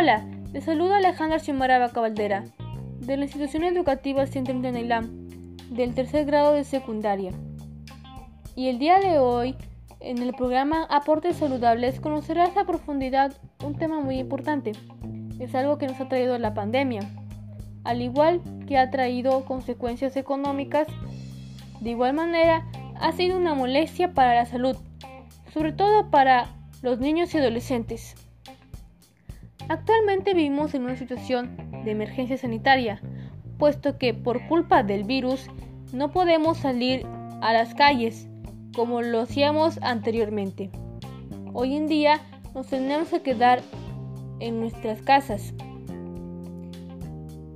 Hola, les saluda Alejandra Xiomara Caldera, de la institución educativa Centro Tenailam, del tercer grado de secundaria. Y el día de hoy, en el programa Aportes Saludables, conocerás a profundidad un tema muy importante. Es algo que nos ha traído la pandemia, al igual que ha traído consecuencias económicas. De igual manera, ha sido una molestia para la salud, sobre todo para los niños y adolescentes. Actualmente vivimos en una situación de emergencia sanitaria, puesto que por culpa del virus no podemos salir a las calles como lo hacíamos anteriormente. Hoy en día nos tenemos que quedar en nuestras casas,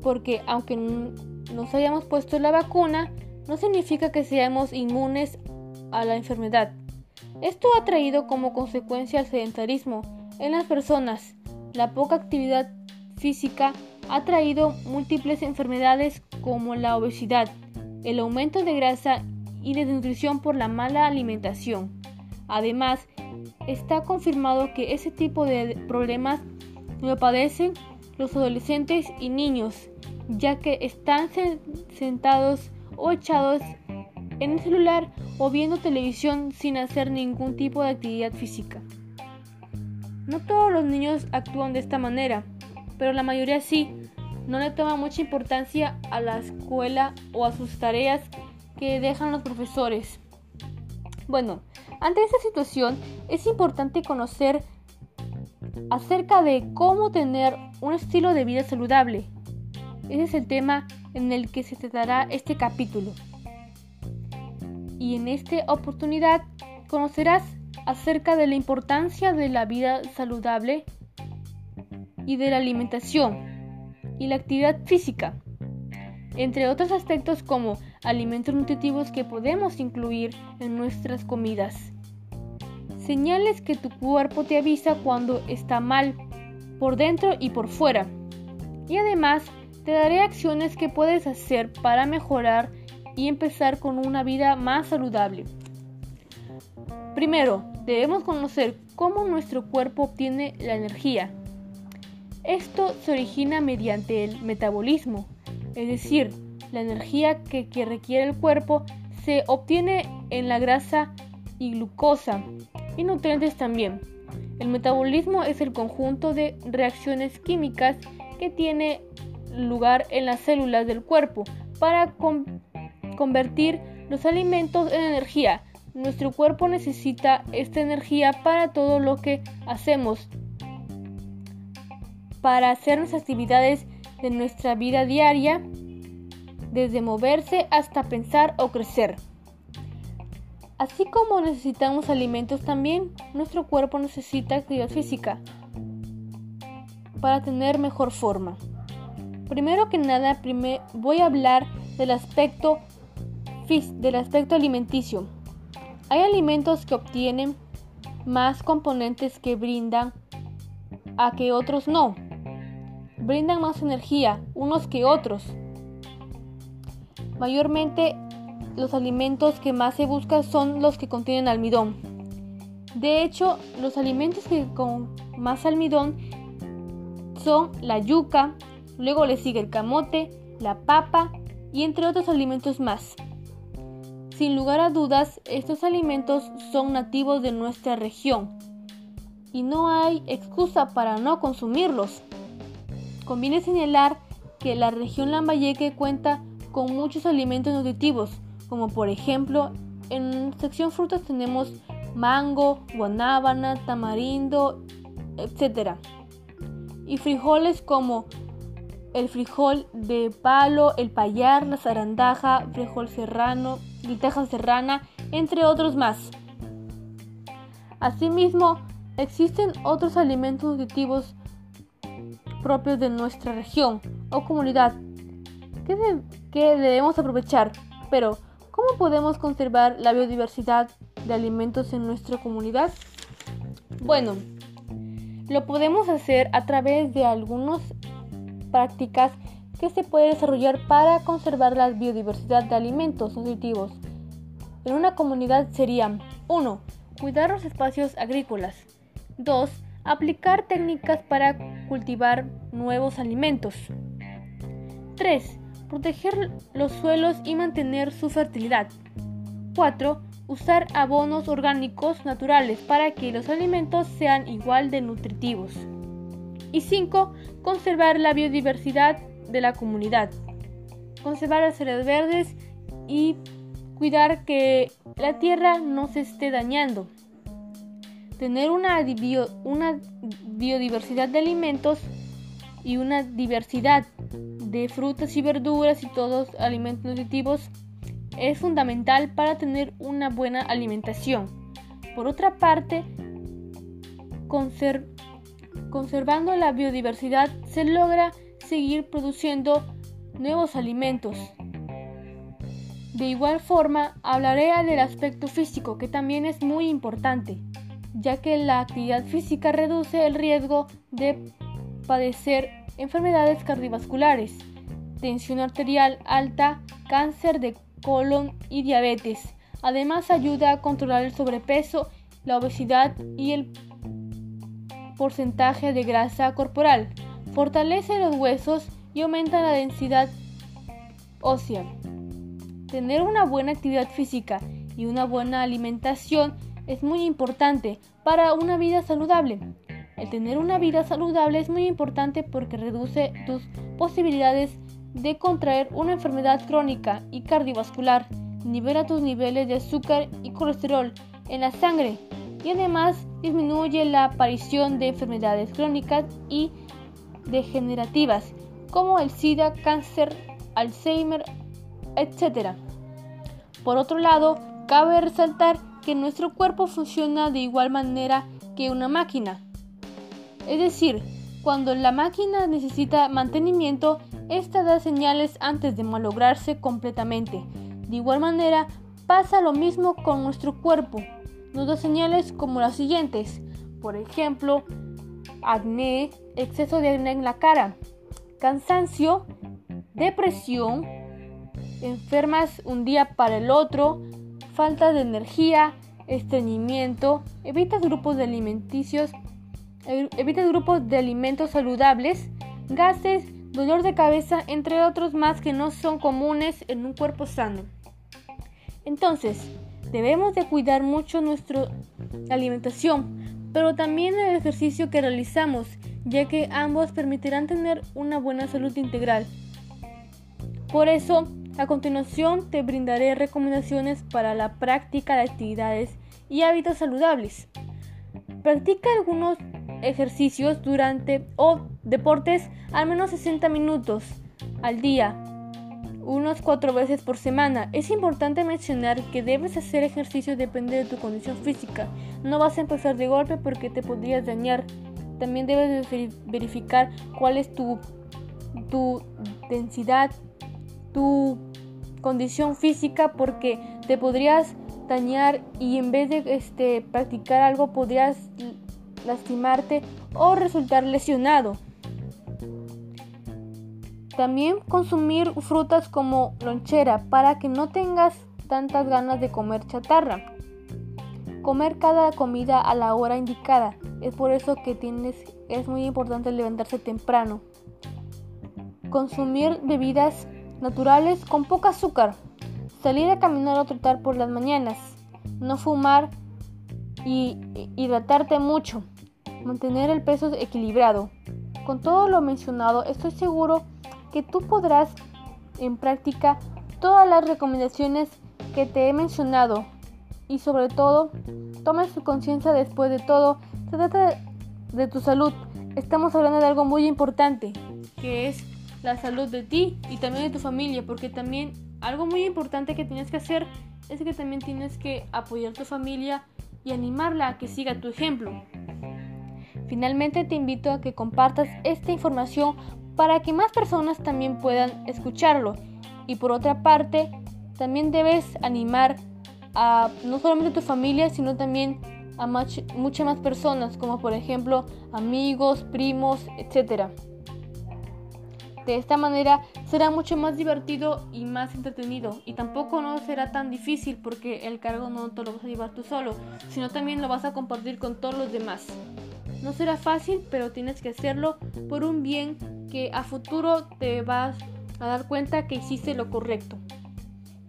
porque aunque nos hayamos puesto la vacuna, no significa que seamos inmunes a la enfermedad. Esto ha traído como consecuencia el sedentarismo en las personas. La poca actividad física ha traído múltiples enfermedades como la obesidad, el aumento de grasa y desnutrición por la mala alimentación. Además, está confirmado que ese tipo de problemas lo padecen los adolescentes y niños, ya que están sentados o echados en el celular o viendo televisión sin hacer ningún tipo de actividad física. No todos los niños actúan de esta manera, pero la mayoría sí. No le toma mucha importancia a la escuela o a sus tareas que dejan los profesores. Bueno, ante esta situación es importante conocer acerca de cómo tener un estilo de vida saludable. Ese es el tema en el que se tratará este capítulo. Y en esta oportunidad conocerás acerca de la importancia de la vida saludable y de la alimentación y la actividad física, entre otros aspectos como alimentos nutritivos que podemos incluir en nuestras comidas. Señales que tu cuerpo te avisa cuando está mal, por dentro y por fuera. Y además te daré acciones que puedes hacer para mejorar y empezar con una vida más saludable. Primero, debemos conocer cómo nuestro cuerpo obtiene la energía. Esto se origina mediante el metabolismo, es decir, la energía que, requiere el cuerpo se obtiene en la grasa y glucosa y nutrientes también. El metabolismo es el conjunto de reacciones químicas que tiene lugar en las células del cuerpo para convertir los alimentos en energía. Nuestro cuerpo necesita esta energía para todo lo que hacemos, para hacer las actividades de nuestra vida diaria, desde moverse hasta pensar o crecer. Así como necesitamos alimentos también, nuestro cuerpo necesita actividad física para tener mejor forma. Primero que nada, voy a hablar del aspecto, del aspecto alimenticio. Hay alimentos que obtienen más componentes que brindan a que otros no. Brindan más energía unos que otros. Mayormente los alimentos que más se buscan son los que contienen almidón. De hecho, los alimentos que con más almidón son la yuca, luego le sigue el camote, la papa y entre otros alimentos más. Sin lugar a dudas, estos alimentos son nativos de nuestra región y no hay excusa para no consumirlos. Conviene señalar que la región Lambayeque cuenta con muchos alimentos nutritivos, como por ejemplo en sección frutas tenemos mango, guanábana, tamarindo, etc. Y frijoles como el frijol de palo, el payar, la zarandaja, frijol serrano, guiteja serrana, entre otros más. Asimismo, existen otros alimentos nutritivos propios de nuestra región o comunidad que, debemos aprovechar. Pero, ¿cómo podemos conservar la biodiversidad de alimentos en nuestra comunidad? Bueno, lo podemos hacer a través de algunas prácticas se pueden desarrollar para conservar la biodiversidad de alimentos nutritivos. En una comunidad serían 1. Cuidar los espacios agrícolas. 2. Aplicar técnicas para cultivar nuevos alimentos. 3. Proteger los suelos y mantener su fertilidad. 4. Usar abonos orgánicos naturales para que los alimentos sean igual de nutritivos. Y 5. Conservar la biodiversidad de la comunidad. Conservar las áreas verdes y cuidar que la tierra no se esté dañando. Tener una, una biodiversidad de alimentos y una diversidad de frutas y verduras y todos alimentos nutritivos es fundamental para tener una buena alimentación. Por otra parte, conservando la biodiversidad se logra seguir produciendo nuevos alimentos. De igual forma, hablaré del aspecto físico, que también es muy importante, ya que la actividad física reduce el riesgo de padecer enfermedades cardiovasculares, tensión arterial alta, cáncer de colon y diabetes. Además ayuda a controlar el sobrepeso, la obesidad y el porcentaje de grasa corporal. Fortalece los huesos y aumenta la densidad ósea. Tener una buena actividad física y una buena alimentación es muy importante para una vida saludable. El tener una vida saludable es muy importante porque reduce tus posibilidades de contraer una enfermedad crónica y cardiovascular, nivela tus niveles de azúcar y colesterol en la sangre y además disminuye la aparición de enfermedades crónicas y degenerativas como el SIDA, cáncer, Alzheimer, etc. Por otro lado, cabe resaltar que nuestro cuerpo funciona de igual manera que una máquina. Es decir, cuando la máquina necesita mantenimiento, esta da señales antes de malograrse completamente. De igual manera, pasa lo mismo con nuestro cuerpo. Nos da señales como las siguientes. Por ejemplo, acné, exceso de acné en la cara, cansancio, depresión, enfermas un día para el otro, falta de energía, estreñimiento, evita grupos de alimenticios, evita grupos de alimentos saludables, gases, dolor de cabeza, entre otros más que no son comunes en un cuerpo sano. Entonces, debemos de cuidar mucho nuestra alimentación, pero también el ejercicio que realizamos, ya que ambos permitirán tener una buena salud integral. Por eso, a continuación te brindaré recomendaciones para la práctica de actividades y hábitos saludables. Practica algunos ejercicios durante o deportes al menos 60 minutos al día, unas cuatro veces por semana. Es importante mencionar que debes hacer ejercicio depende de tu condición física. No vas a empezar de golpe porque te podrías dañar. También debes verificar cuál es tu, tu densidad, tu condición física porque te podrías dañar y en vez de este, practicar algo podrías lastimarte o resultar lesionado. También consumir frutas como lonchera para que no tengas tantas ganas de comer chatarra. Comer cada comida a la hora indicada. Es por eso que tienes, es muy importante levantarse temprano. Consumir bebidas naturales con poco azúcar. Salir a caminar o trotar por las mañanas. No fumar y hidratarte mucho mantener el peso equilibrado. Con todo lo mencionado, estoy seguro que tú podrás en práctica todas las recomendaciones que te he mencionado y sobre todo, tomes tu conciencia después de todo. Trata de tu salud. Estamos hablando de algo muy importante, que es la salud de ti y también de tu familia, porque también algo muy importante que tienes que hacer es que también tienes que apoyar a tu familia y animarla a que siga tu ejemplo. Finalmente te invito a que compartas esta información para que más personas también puedan escucharlo. Y por otra parte, también debes animar a no solamente a tu familia, sino también a muchas más personas, como por ejemplo amigos, primos, etc. De esta manera será mucho más divertido y más entretenido y tampoco no será tan difícil porque el cargo no te lo vas a llevar tú solo, sino también lo vas a compartir con todos los demás. No será fácil, pero tienes que hacerlo por un bien que a futuro te vas a dar cuenta que hiciste lo correcto.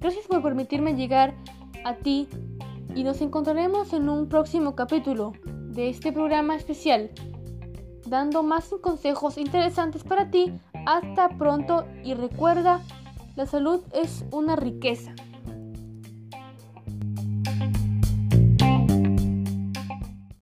Gracias por permitirme llegar a ti y nos encontraremos en un próximo capítulo de este programa especial, dando más consejos interesantes para ti. Hasta pronto y recuerda, la salud es una riqueza.